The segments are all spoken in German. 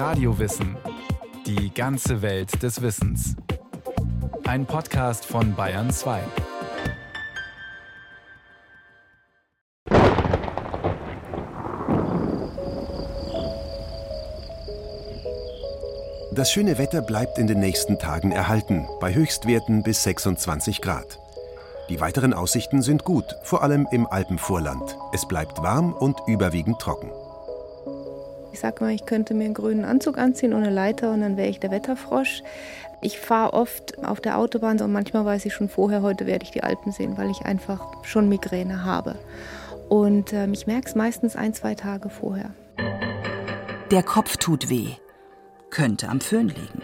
Radiowissen. Die ganze Welt des Wissens. Ein Podcast von Bayern 2. Das schöne Wetter bleibt in den nächsten Tagen erhalten, bei Höchstwerten bis 26 Grad. Die weiteren Aussichten sind gut, vor allem im Alpenvorland. Es bleibt warm und überwiegend trocken. Ich sage mal, ich könnte mir einen grünen Anzug anziehen und eine Leiter und dann wäre ich der Wetterfrosch. Ich fahre oft auf der Autobahn und manchmal weiß ich schon vorher, heute werde ich die Alpen sehen, weil ich einfach schon Migräne habe. Und äh, ich merke es meistens ein, zwei Tage vorher. Der Kopf tut weh. Könnte am Föhn liegen.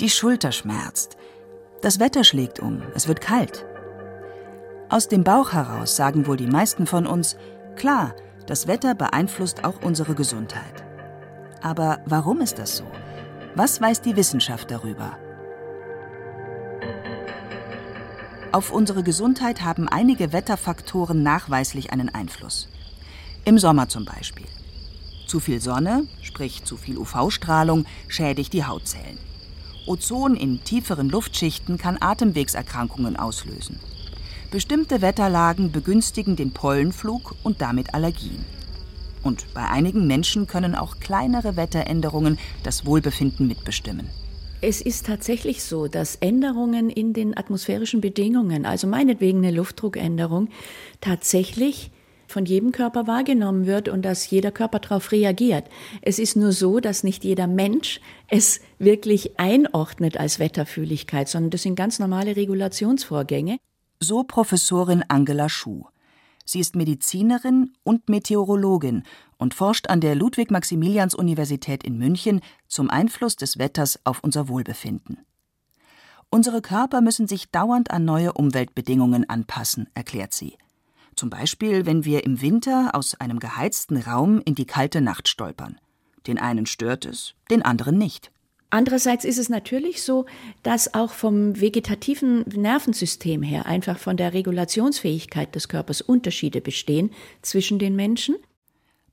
Die Schulter schmerzt. Das Wetter schlägt um. Es wird kalt. Aus dem Bauch heraus sagen wohl die meisten von uns, klar, das Wetter beeinflusst auch unsere Gesundheit. Aber warum ist das so? Was weiß die Wissenschaft darüber? Auf unsere Gesundheit haben einige Wetterfaktoren nachweislich einen Einfluss. Im Sommer zum Beispiel. Zu viel Sonne, sprich zu viel UV-Strahlung, schädigt die Hautzellen. Ozon in tieferen Luftschichten kann Atemwegserkrankungen auslösen. Bestimmte Wetterlagen begünstigen den Pollenflug und damit Allergien. Und bei einigen Menschen können auch kleinere Wetteränderungen das Wohlbefinden mitbestimmen. Es ist tatsächlich so, dass Änderungen in den atmosphärischen Bedingungen, also meinetwegen eine Luftdruckänderung, tatsächlich von jedem Körper wahrgenommen wird und dass jeder Körper darauf reagiert. Es ist nur so, dass nicht jeder Mensch es wirklich einordnet als Wetterfühligkeit, sondern das sind ganz normale Regulationsvorgänge. So Professorin Angela Schuh. Sie ist Medizinerin und Meteorologin und forscht an der Ludwig-Maximilians-Universität in München zum Einfluss des Wetters auf unser Wohlbefinden. Unsere Körper müssen sich dauernd an neue Umweltbedingungen anpassen, erklärt sie. Zum Beispiel, wenn wir im Winter aus einem geheizten Raum in die kalte Nacht stolpern. Den einen stört es, den anderen nicht. Andererseits ist es natürlich so, dass auch vom vegetativen Nervensystem her, einfach von der Regulationsfähigkeit des Körpers Unterschiede bestehen zwischen den Menschen.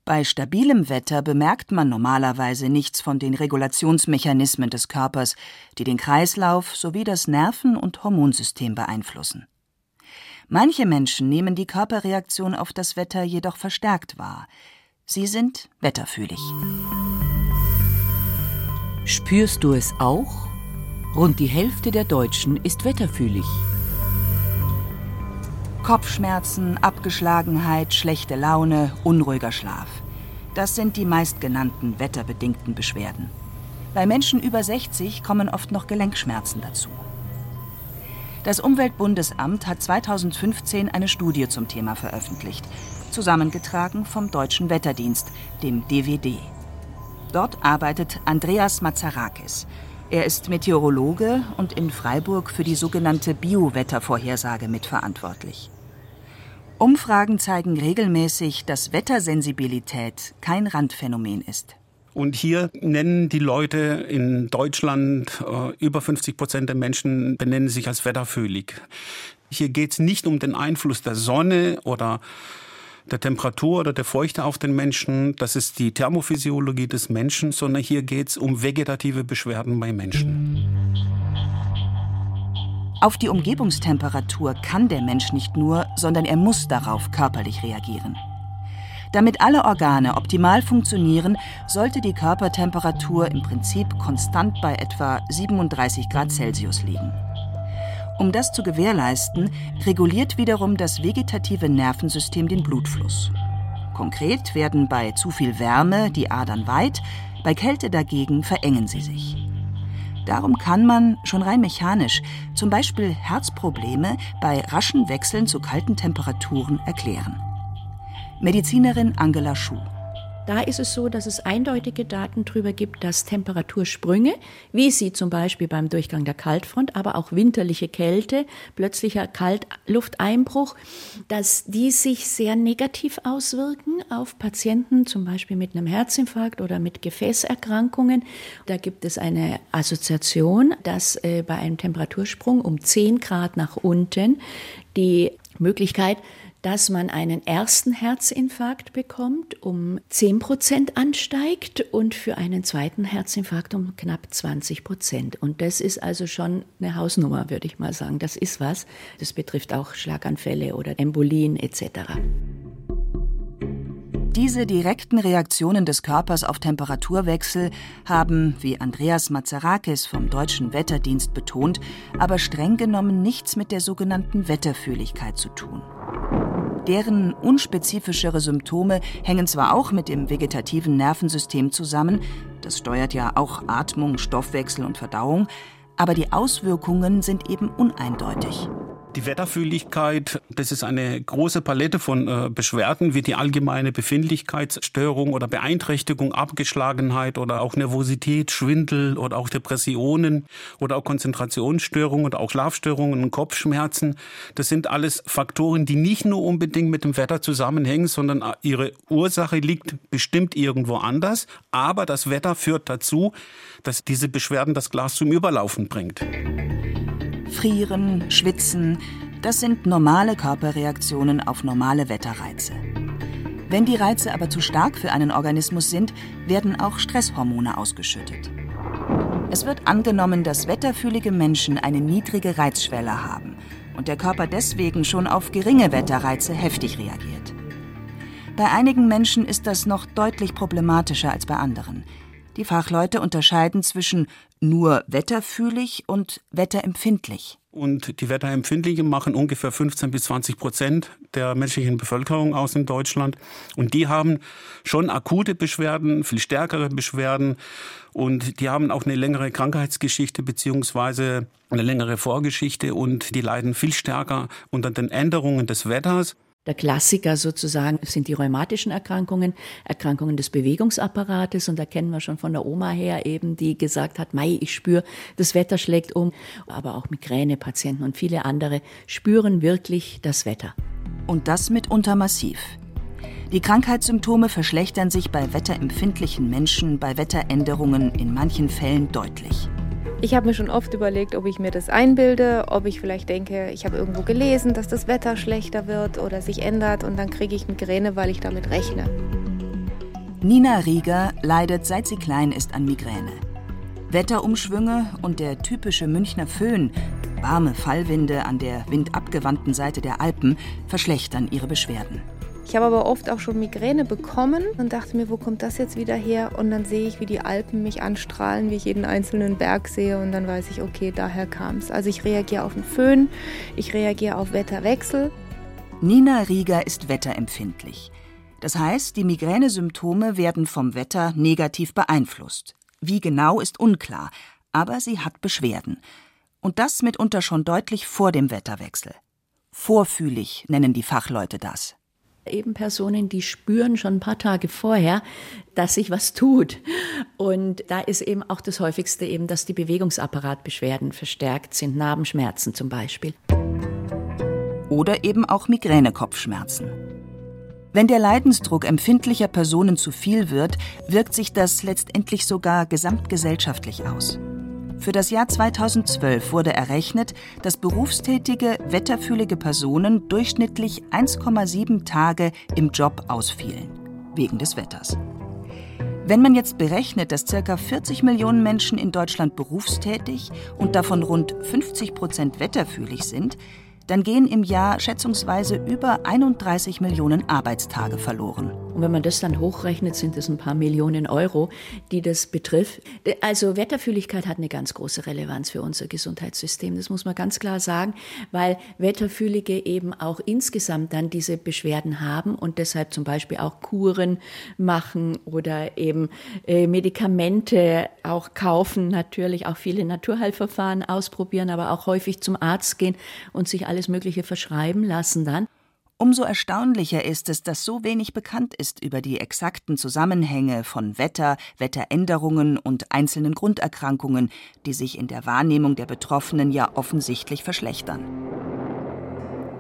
Bei stabilem Wetter bemerkt man normalerweise nichts von den Regulationsmechanismen des Körpers, die den Kreislauf sowie das Nerven- und Hormonsystem beeinflussen. Manche Menschen nehmen die Körperreaktion auf das Wetter jedoch verstärkt wahr. Sie sind wetterfühlig. Spürst du es auch? Rund die Hälfte der Deutschen ist wetterfühlig. Kopfschmerzen, Abgeschlagenheit, schlechte Laune, unruhiger Schlaf. Das sind die meistgenannten wetterbedingten Beschwerden. Bei Menschen über 60 kommen oft noch Gelenkschmerzen dazu. Das Umweltbundesamt hat 2015 eine Studie zum Thema veröffentlicht, zusammengetragen vom Deutschen Wetterdienst, dem DWD. Dort arbeitet Andreas Mazarakis. Er ist Meteorologe und in Freiburg für die sogenannte Biowettervorhersage mitverantwortlich. Umfragen zeigen regelmäßig, dass Wettersensibilität kein Randphänomen ist. Und hier nennen die Leute in Deutschland, äh, über 50 Prozent der Menschen benennen sich als wetterfühlig. Hier geht es nicht um den Einfluss der Sonne oder der Temperatur oder der Feuchte auf den Menschen. Das ist die Thermophysiologie des Menschen, sondern hier geht es um vegetative Beschwerden bei Menschen. Auf die Umgebungstemperatur kann der Mensch nicht nur, sondern er muss darauf körperlich reagieren. Damit alle Organe optimal funktionieren, sollte die Körpertemperatur im Prinzip konstant bei etwa 37 Grad Celsius liegen. Um das zu gewährleisten, reguliert wiederum das vegetative Nervensystem den Blutfluss. Konkret werden bei zu viel Wärme die Adern weit, bei Kälte dagegen verengen sie sich. Darum kann man, schon rein mechanisch, zum Beispiel Herzprobleme bei raschen Wechseln zu kalten Temperaturen erklären. Medizinerin Angela Schuh. Da ist es so, dass es eindeutige Daten darüber gibt, dass Temperatursprünge, wie sie zum Beispiel beim Durchgang der Kaltfront, aber auch winterliche Kälte, plötzlicher Kaltlufteinbruch, dass die sich sehr negativ auswirken auf Patienten, zum Beispiel mit einem Herzinfarkt oder mit Gefäßerkrankungen. Da gibt es eine Assoziation, dass äh, bei einem Temperatursprung um 10 Grad nach unten die Möglichkeit dass man einen ersten Herzinfarkt bekommt, um 10 Prozent ansteigt und für einen zweiten Herzinfarkt um knapp 20 Prozent. Und das ist also schon eine Hausnummer, würde ich mal sagen. Das ist was. Das betrifft auch Schlaganfälle oder Embolien etc. Diese direkten Reaktionen des Körpers auf Temperaturwechsel haben, wie Andreas Mazarakis vom Deutschen Wetterdienst betont, aber streng genommen nichts mit der sogenannten Wetterfühligkeit zu tun. Deren unspezifischere Symptome hängen zwar auch mit dem vegetativen Nervensystem zusammen, das steuert ja auch Atmung, Stoffwechsel und Verdauung, aber die Auswirkungen sind eben uneindeutig. Die Wetterfühligkeit, das ist eine große Palette von äh, Beschwerden, wie die allgemeine Befindlichkeitsstörung oder Beeinträchtigung, Abgeschlagenheit oder auch Nervosität, Schwindel oder auch Depressionen oder auch Konzentrationsstörungen oder auch Schlafstörungen und Kopfschmerzen. Das sind alles Faktoren, die nicht nur unbedingt mit dem Wetter zusammenhängen, sondern äh, ihre Ursache liegt bestimmt irgendwo anders. Aber das Wetter führt dazu, dass diese Beschwerden das Glas zum Überlaufen bringt. Frieren, Schwitzen, das sind normale Körperreaktionen auf normale Wetterreize. Wenn die Reize aber zu stark für einen Organismus sind, werden auch Stresshormone ausgeschüttet. Es wird angenommen, dass wetterfühlige Menschen eine niedrige Reizschwelle haben und der Körper deswegen schon auf geringe Wetterreize heftig reagiert. Bei einigen Menschen ist das noch deutlich problematischer als bei anderen. Die Fachleute unterscheiden zwischen nur wetterfühlig und wetterempfindlich. Und die Wetterempfindlichen machen ungefähr 15 bis 20 Prozent der menschlichen Bevölkerung aus in Deutschland. Und die haben schon akute Beschwerden, viel stärkere Beschwerden. Und die haben auch eine längere Krankheitsgeschichte beziehungsweise eine längere Vorgeschichte. Und die leiden viel stärker unter den Änderungen des Wetters. Der Klassiker sozusagen sind die rheumatischen Erkrankungen, Erkrankungen des Bewegungsapparates. Und da kennen wir schon von der Oma her eben, die gesagt hat, Mai, ich spüre, das Wetter schlägt um. Aber auch Migränepatienten und viele andere spüren wirklich das Wetter. Und das mitunter massiv. Die Krankheitssymptome verschlechtern sich bei wetterempfindlichen Menschen bei Wetteränderungen in manchen Fällen deutlich. Ich habe mir schon oft überlegt, ob ich mir das einbilde, ob ich vielleicht denke, ich habe irgendwo gelesen, dass das Wetter schlechter wird oder sich ändert und dann kriege ich Migräne, weil ich damit rechne. Nina Rieger leidet seit sie klein ist an Migräne. Wetterumschwünge und der typische Münchner Föhn, warme Fallwinde an der windabgewandten Seite der Alpen, verschlechtern ihre Beschwerden. Ich habe aber oft auch schon Migräne bekommen und dachte mir, wo kommt das jetzt wieder her? Und dann sehe ich, wie die Alpen mich anstrahlen, wie ich jeden einzelnen Berg sehe und dann weiß ich, okay, daher kam es. Also ich reagiere auf den Föhn, ich reagiere auf Wetterwechsel. Nina Rieger ist wetterempfindlich. Das heißt, die Migränesymptome werden vom Wetter negativ beeinflusst. Wie genau ist unklar, aber sie hat Beschwerden. Und das mitunter schon deutlich vor dem Wetterwechsel. Vorfühlig nennen die Fachleute das eben Personen, die spüren schon ein paar Tage vorher, dass sich was tut. Und da ist eben auch das häufigste eben, dass die Bewegungsapparatbeschwerden verstärkt sind, Narbenschmerzen zum Beispiel. Oder eben auch Migränekopfschmerzen. Wenn der Leidensdruck empfindlicher Personen zu viel wird, wirkt sich das letztendlich sogar gesamtgesellschaftlich aus. Für das Jahr 2012 wurde errechnet, dass berufstätige, wetterfühlige Personen durchschnittlich 1,7 Tage im Job ausfielen, wegen des Wetters. Wenn man jetzt berechnet, dass ca. 40 Millionen Menschen in Deutschland berufstätig und davon rund 50 Prozent wetterfühlig sind, dann gehen im Jahr schätzungsweise über 31 Millionen Arbeitstage verloren. Und wenn man das dann hochrechnet, sind es ein paar Millionen Euro, die das betrifft. Also Wetterfühligkeit hat eine ganz große Relevanz für unser Gesundheitssystem. Das muss man ganz klar sagen, weil Wetterfühlige eben auch insgesamt dann diese Beschwerden haben und deshalb zum Beispiel auch Kuren machen oder eben äh, Medikamente auch kaufen, natürlich auch viele Naturheilverfahren ausprobieren, aber auch häufig zum Arzt gehen und sich alle alles Mögliche verschreiben lassen dann. Umso erstaunlicher ist es, dass so wenig bekannt ist über die exakten Zusammenhänge von Wetter, Wetteränderungen und einzelnen Grunderkrankungen, die sich in der Wahrnehmung der Betroffenen ja offensichtlich verschlechtern.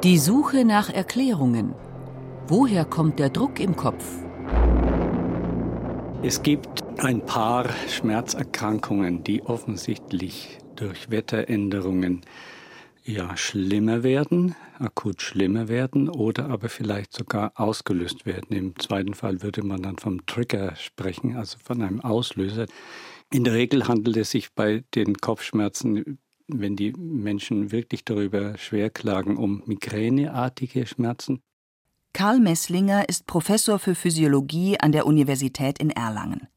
Die Suche nach Erklärungen. Woher kommt der Druck im Kopf? Es gibt ein paar Schmerzerkrankungen, die offensichtlich durch Wetteränderungen ja schlimmer werden, akut schlimmer werden oder aber vielleicht sogar ausgelöst werden. Im zweiten Fall würde man dann vom Trigger sprechen, also von einem Auslöser. In der Regel handelt es sich bei den Kopfschmerzen, wenn die Menschen wirklich darüber schwer klagen, um migräneartige Schmerzen. Karl Messlinger ist Professor für Physiologie an der Universität in Erlangen.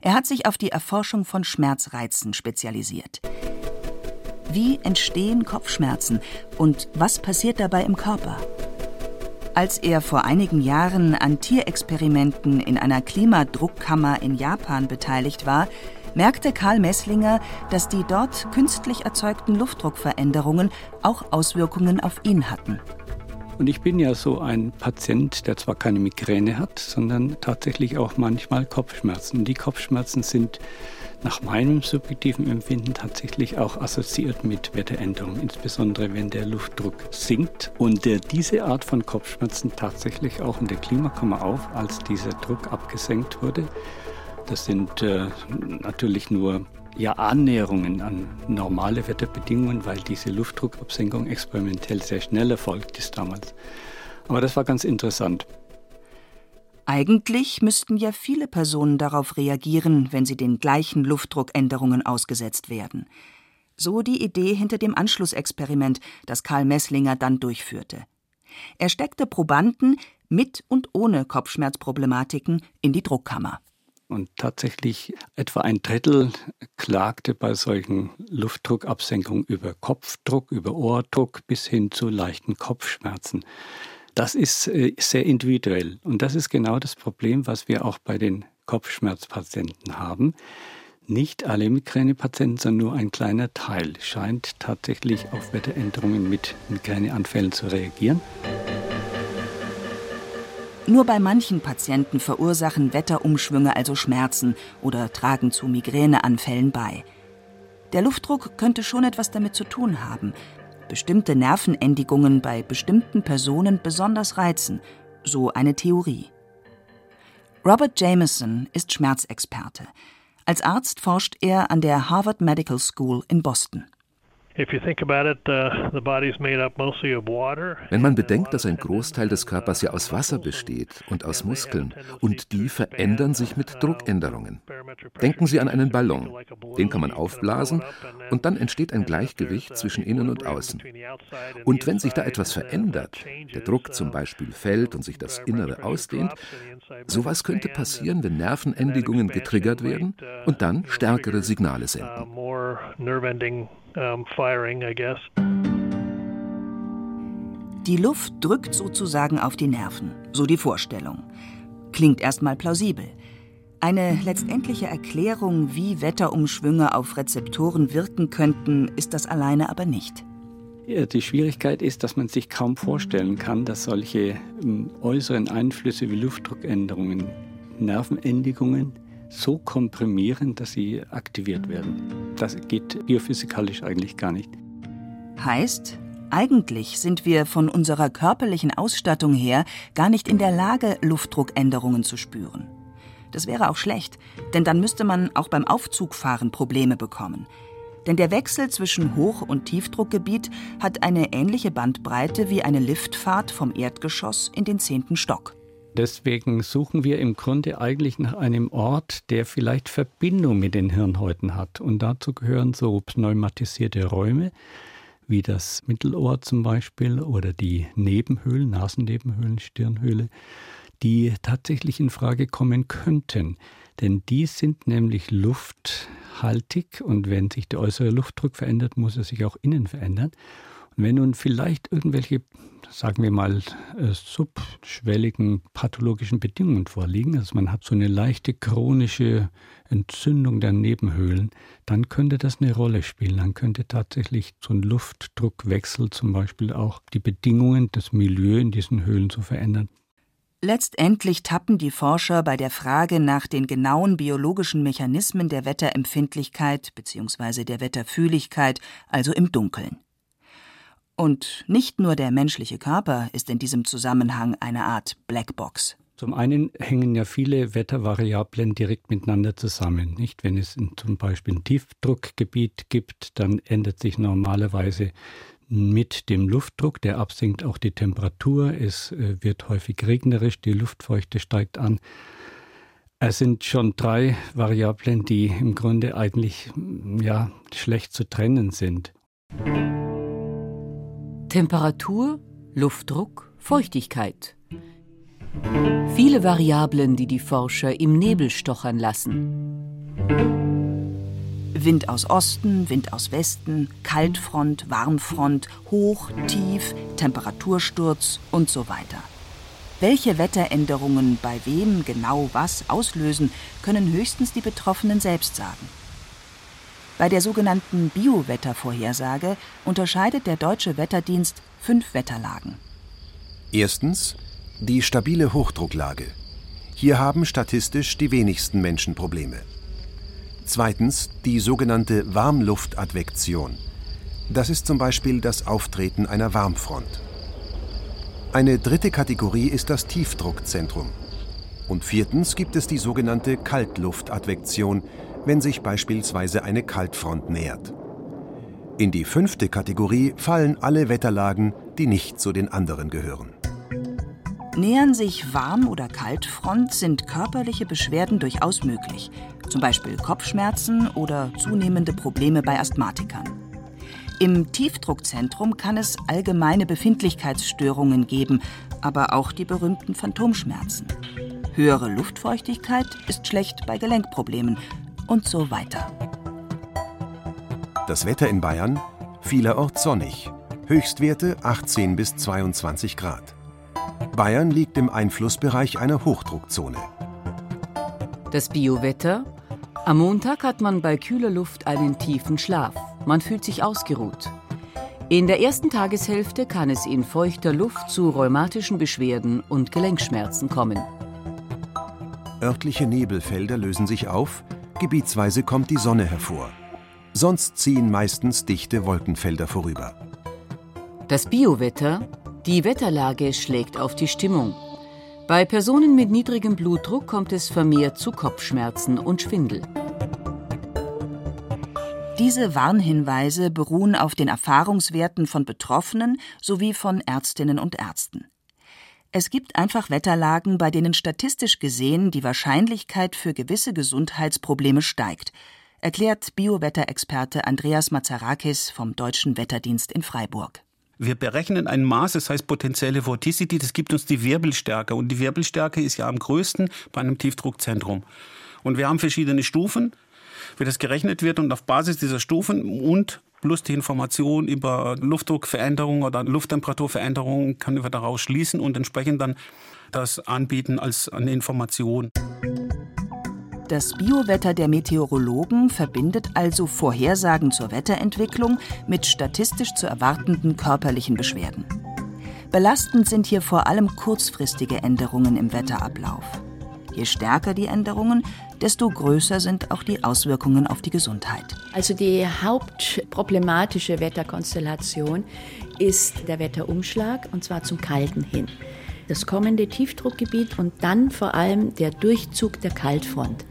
Er hat sich auf die Erforschung von Schmerzreizen spezialisiert. Wie entstehen Kopfschmerzen und was passiert dabei im Körper? Als er vor einigen Jahren an Tierexperimenten in einer Klimadruckkammer in Japan beteiligt war, merkte Karl Messlinger, dass die dort künstlich erzeugten Luftdruckveränderungen auch Auswirkungen auf ihn hatten. Und ich bin ja so ein Patient, der zwar keine Migräne hat, sondern tatsächlich auch manchmal Kopfschmerzen. Die Kopfschmerzen sind nach meinem subjektiven Empfinden tatsächlich auch assoziiert mit Wetteränderungen, insbesondere wenn der Luftdruck sinkt. Und äh, diese Art von Kopfschmerzen tatsächlich auch in der Klimakammer auf, als dieser Druck abgesenkt wurde. Das sind äh, natürlich nur ja, Annäherungen an normale Wetterbedingungen, weil diese Luftdruckabsenkung experimentell sehr schnell erfolgt ist damals. Aber das war ganz interessant. Eigentlich müssten ja viele Personen darauf reagieren, wenn sie den gleichen Luftdruckänderungen ausgesetzt werden. So die Idee hinter dem Anschlussexperiment, das Karl Messlinger dann durchführte. Er steckte Probanden mit und ohne Kopfschmerzproblematiken in die Druckkammer. Und tatsächlich etwa ein Drittel klagte bei solchen Luftdruckabsenkungen über Kopfdruck, über Ohrdruck bis hin zu leichten Kopfschmerzen. Das ist äh, sehr individuell. Und das ist genau das Problem, was wir auch bei den Kopfschmerzpatienten haben. Nicht alle Migränepatienten, sondern nur ein kleiner Teil scheint tatsächlich auf Wetteränderungen mit Migräneanfällen zu reagieren. Nur bei manchen Patienten verursachen Wetterumschwünge also Schmerzen oder tragen zu Migräneanfällen bei. Der Luftdruck könnte schon etwas damit zu tun haben, bestimmte Nervenendigungen bei bestimmten Personen besonders reizen, so eine Theorie. Robert Jameson ist Schmerzexperte. Als Arzt forscht er an der Harvard Medical School in Boston. Uh, Wenn man bedenkt, dass ein Großteil des Körpers ja aus Wasser besteht und aus Muskeln und die verändern sich mit Druckänderungen. Denken Sie an einen Ballon. Den kann man aufblasen und dann entsteht ein Gleichgewicht zwischen innen und außen. Und wenn sich da etwas verändert, der Druck zum Beispiel fällt und sich das Innere ausdehnt, sowas könnte passieren, wenn Nervenendigungen getriggert werden und dann stärkere Signale senden um, firing, I guess. Die Luft drückt sozusagen auf die Nerven, so die Vorstellung. Klingt erstmal plausibel. Eine letztendliche Erklärung, wie Wetterumschwünge auf Rezeptoren wirken könnten, ist das alleine aber nicht. Die Schwierigkeit ist, dass man sich kaum vorstellen kann, dass solche ähm, äußeren Einflüsse wie Luftdruckänderungen, Nervenendigungen so komprimieren, dass sie aktiviert werden. Das geht biophysikalisch eigentlich gar nicht. Heißt, eigentlich sind wir von unserer körperlichen Ausstattung her gar nicht in der Lage, Luftdruckänderungen zu spüren. Das wäre auch schlecht, denn dann müsste man auch beim Aufzugfahren Probleme bekommen. Denn der Wechsel zwischen Hoch- und Tiefdruckgebiet hat eine ähnliche Bandbreite wie eine Liftfahrt vom Erdgeschoss in den zehnten Stock. Deswegen suchen wir im Grunde eigentlich nach einem Ort, der vielleicht Verbindung mit den Hirnhäuten hat. Und dazu gehören so pneumatisierte Räume, wie das Mittelohr zum Beispiel oder die Nebenhöhlen, Nasennebenhöhlen, Stirnhöhle, die tatsächlich in Frage kommen könnten. Denn die sind nämlich lufthaltig und wenn sich der äußere Luftdruck verändert, muss er sich auch innen verändern. Wenn nun vielleicht irgendwelche sagen wir mal, äh, subschwelligen pathologischen Bedingungen vorliegen, also man hat so eine leichte chronische Entzündung der Nebenhöhlen, dann könnte das eine Rolle spielen. Dann könnte tatsächlich so ein Luftdruckwechsel zum Beispiel auch die Bedingungen des Milieus in diesen Höhlen zu verändern. Letztendlich tappen die Forscher bei der Frage nach den genauen biologischen Mechanismen der Wetterempfindlichkeit bzw. der Wetterfühligkeit also im Dunkeln. Und nicht nur der menschliche Körper ist in diesem Zusammenhang eine Art Blackbox. Zum einen hängen ja viele Wettervariablen direkt miteinander zusammen. Nicht? Wenn es zum Beispiel ein Tiefdruckgebiet gibt, dann ändert sich normalerweise Mit dem Luftdruck, der absinkt, auch die Temperatur. Es äh, wird häufig regnerisch, die Luftfeuchte steigt an. Es sind schon drei Variablen, die im Grunde eigentlich ja, schlecht zu trennen sind. Temperatur, Luftdruck, Feuchtigkeit. Viele Variablen, die die Forscher im Nebel stochern lassen. Wind aus Osten, Wind aus Westen, Kaltfront, Warmfront, Hoch, Tief, Temperatursturz und so weiter. Welche Wetteränderungen bei wem genau was auslösen, können höchstens die Betroffenen selbst sagen. Bei der sogenannten Biowettervorhersage unterscheidet der Deutsche Wetterdienst fünf Wetterlagen. Erstens die stabile Hochdrucklage. Hier haben statistisch die wenigsten Menschen Probleme. Zweitens die sogenannte Warmluftadvektion. Das ist zum Beispiel das Auftreten einer Warmfront. Eine dritte Kategorie ist das Tiefdruckzentrum. Und viertens gibt es die sogenannte Kaltluftadvektion, wenn sich beispielsweise eine Kaltfront nähert. In die fünfte Kategorie fallen alle Wetterlagen, die nicht zu den anderen gehören. Nähern sich Warm- oder Kaltfront, sind körperliche Beschwerden durchaus möglich, zum Beispiel Kopfschmerzen oder zunehmende Probleme bei Asthmatikern. Im Tiefdruckzentrum kann es allgemeine Befindlichkeitsstörungen geben, aber auch die berühmten Phantomschmerzen. Höhere Luftfeuchtigkeit ist schlecht bei Gelenkproblemen und so weiter. Das Wetter in Bayern vielerorts sonnig, Höchstwerte 18 bis 22 Grad. Bayern liegt im Einflussbereich einer Hochdruckzone. Das Biowetter? Am Montag hat man bei kühler Luft einen tiefen Schlaf. Man fühlt sich ausgeruht. In der ersten Tageshälfte kann es in feuchter Luft zu rheumatischen Beschwerden und Gelenkschmerzen kommen. Örtliche Nebelfelder lösen sich auf, gebietsweise kommt die Sonne hervor. Sonst ziehen meistens dichte Wolkenfelder vorüber. Das Biowetter die Wetterlage schlägt auf die Stimmung. Bei Personen mit niedrigem Blutdruck kommt es vermehrt zu Kopfschmerzen und Schwindel. Diese Warnhinweise beruhen auf den Erfahrungswerten von Betroffenen sowie von Ärztinnen und Ärzten. Es gibt einfach Wetterlagen, bei denen statistisch gesehen die Wahrscheinlichkeit für gewisse Gesundheitsprobleme steigt, erklärt Biowetterexperte Andreas Mazarakis vom Deutschen Wetterdienst in Freiburg. Wir berechnen ein Maß, das heißt potenzielle Vorticity, das gibt uns die Wirbelstärke. Und die Wirbelstärke ist ja am größten bei einem Tiefdruckzentrum. Und wir haben verschiedene Stufen, wie das gerechnet wird. Und auf Basis dieser Stufen und plus die Information über Luftdruckveränderungen oder Lufttemperaturveränderungen können wir daraus schließen und entsprechend dann das anbieten als eine Information. Das Biowetter der Meteorologen verbindet also Vorhersagen zur Wetterentwicklung mit statistisch zu erwartenden körperlichen Beschwerden. Belastend sind hier vor allem kurzfristige Änderungen im Wetterablauf. Je stärker die Änderungen, desto größer sind auch die Auswirkungen auf die Gesundheit. Also die hauptproblematische Wetterkonstellation ist der Wetterumschlag, und zwar zum Kalten hin. Das kommende Tiefdruckgebiet und dann vor allem der Durchzug der Kaltfront.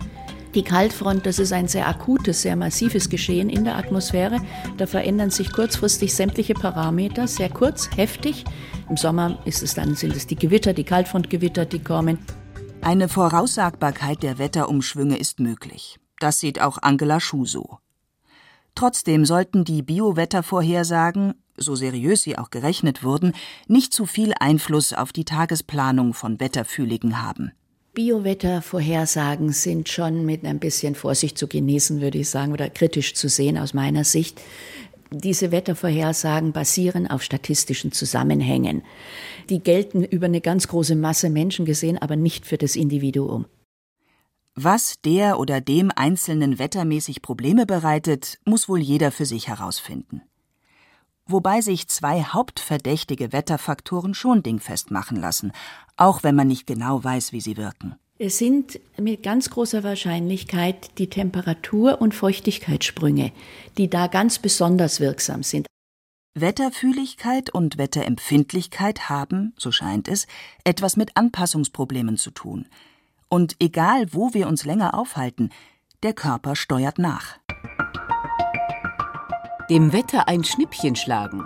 Die Kaltfront, das ist ein sehr akutes, sehr massives Geschehen in der Atmosphäre. Da verändern sich kurzfristig sämtliche Parameter, sehr kurz, heftig. Im Sommer ist es dann, sind es die Gewitter, die Kaltfrontgewitter, die kommen. Eine Voraussagbarkeit der Wetterumschwünge ist möglich. Das sieht auch Angela Schuh so. Trotzdem sollten die Biowettervorhersagen, so seriös sie auch gerechnet wurden, nicht zu viel Einfluss auf die Tagesplanung von Wetterfühligen haben. Biowettervorhersagen sind schon mit ein bisschen Vorsicht zu genießen, würde ich sagen, oder kritisch zu sehen aus meiner Sicht. Diese Wettervorhersagen basieren auf statistischen Zusammenhängen. Die gelten über eine ganz große Masse Menschen gesehen, aber nicht für das Individuum. Was der oder dem Einzelnen wettermäßig Probleme bereitet, muss wohl jeder für sich herausfinden. Wobei sich zwei hauptverdächtige Wetterfaktoren schon dingfest machen lassen, auch wenn man nicht genau weiß, wie sie wirken. Es sind mit ganz großer Wahrscheinlichkeit die Temperatur- und Feuchtigkeitssprünge, die da ganz besonders wirksam sind. Wetterfühligkeit und Wetterempfindlichkeit haben, so scheint es, etwas mit Anpassungsproblemen zu tun. Und egal, wo wir uns länger aufhalten, der Körper steuert nach. Dem Wetter ein Schnippchen schlagen.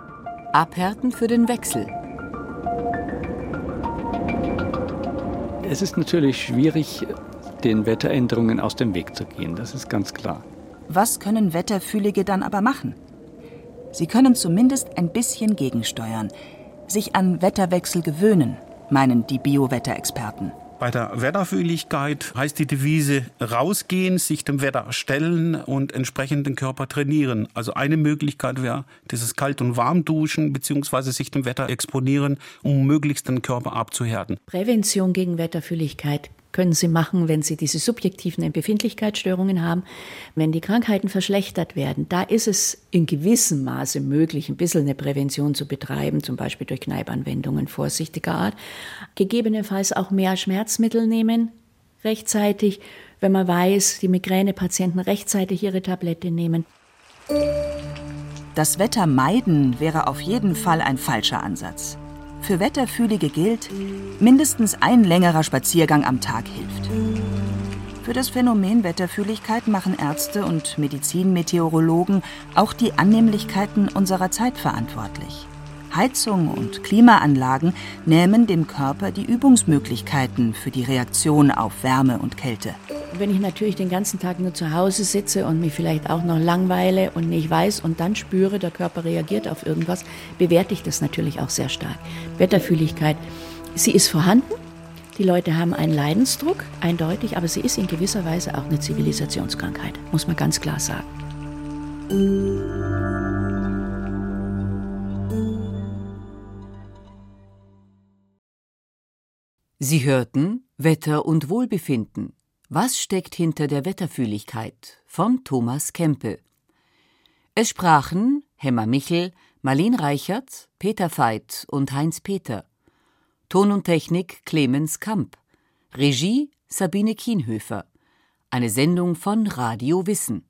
Abhärten für den Wechsel. Es ist natürlich schwierig, den Wetteränderungen aus dem Weg zu gehen, das ist ganz klar. Was können Wetterfühlige dann aber machen? Sie können zumindest ein bisschen gegensteuern, sich an Wetterwechsel gewöhnen, meinen die Biowetterexperten. Bei der Wetterfühligkeit heißt die Devise rausgehen, sich dem Wetter stellen und entsprechend den Körper trainieren. Also eine Möglichkeit wäre dieses Kalt- und Warmduschen beziehungsweise sich dem Wetter exponieren, um möglichst den Körper abzuhärten. Prävention gegen Wetterfühligkeit können Sie machen, wenn Sie diese subjektiven Empfindlichkeitsstörungen haben. Wenn die Krankheiten verschlechtert werden, da ist es in gewissem Maße möglich, ein bisschen eine Prävention zu betreiben, zum Beispiel durch Kneipanwendungen vorsichtiger Art. Gegebenenfalls auch mehr Schmerzmittel nehmen, rechtzeitig, wenn man weiß, die Migränepatienten rechtzeitig ihre Tablette nehmen. Das Wetter meiden wäre auf jeden Fall ein falscher Ansatz. Für Wetterfühlige gilt, mindestens ein längerer Spaziergang am Tag hilft. Für das Phänomen Wetterfühligkeit machen Ärzte und Medizinmeteorologen auch die Annehmlichkeiten unserer Zeit verantwortlich. Heizung und Klimaanlagen nehmen dem Körper die Übungsmöglichkeiten für die Reaktion auf Wärme und Kälte. Wenn ich natürlich den ganzen Tag nur zu Hause sitze und mich vielleicht auch noch langweile und nicht weiß und dann spüre, der Körper reagiert auf irgendwas, bewerte ich das natürlich auch sehr stark. Wetterfühligkeit, sie ist vorhanden. Die Leute haben einen Leidensdruck, eindeutig, aber sie ist in gewisser Weise auch eine Zivilisationskrankheit, muss man ganz klar sagen. Sie hörten Wetter und Wohlbefinden. Was steckt hinter der Wetterfühligkeit? von Thomas Kempe. Es sprachen Hemmer Michel, Marlene Reichert, Peter Veit und Heinz Peter. Ton und Technik Clemens Kamp. Regie Sabine Kienhöfer. Eine Sendung von Radio Wissen.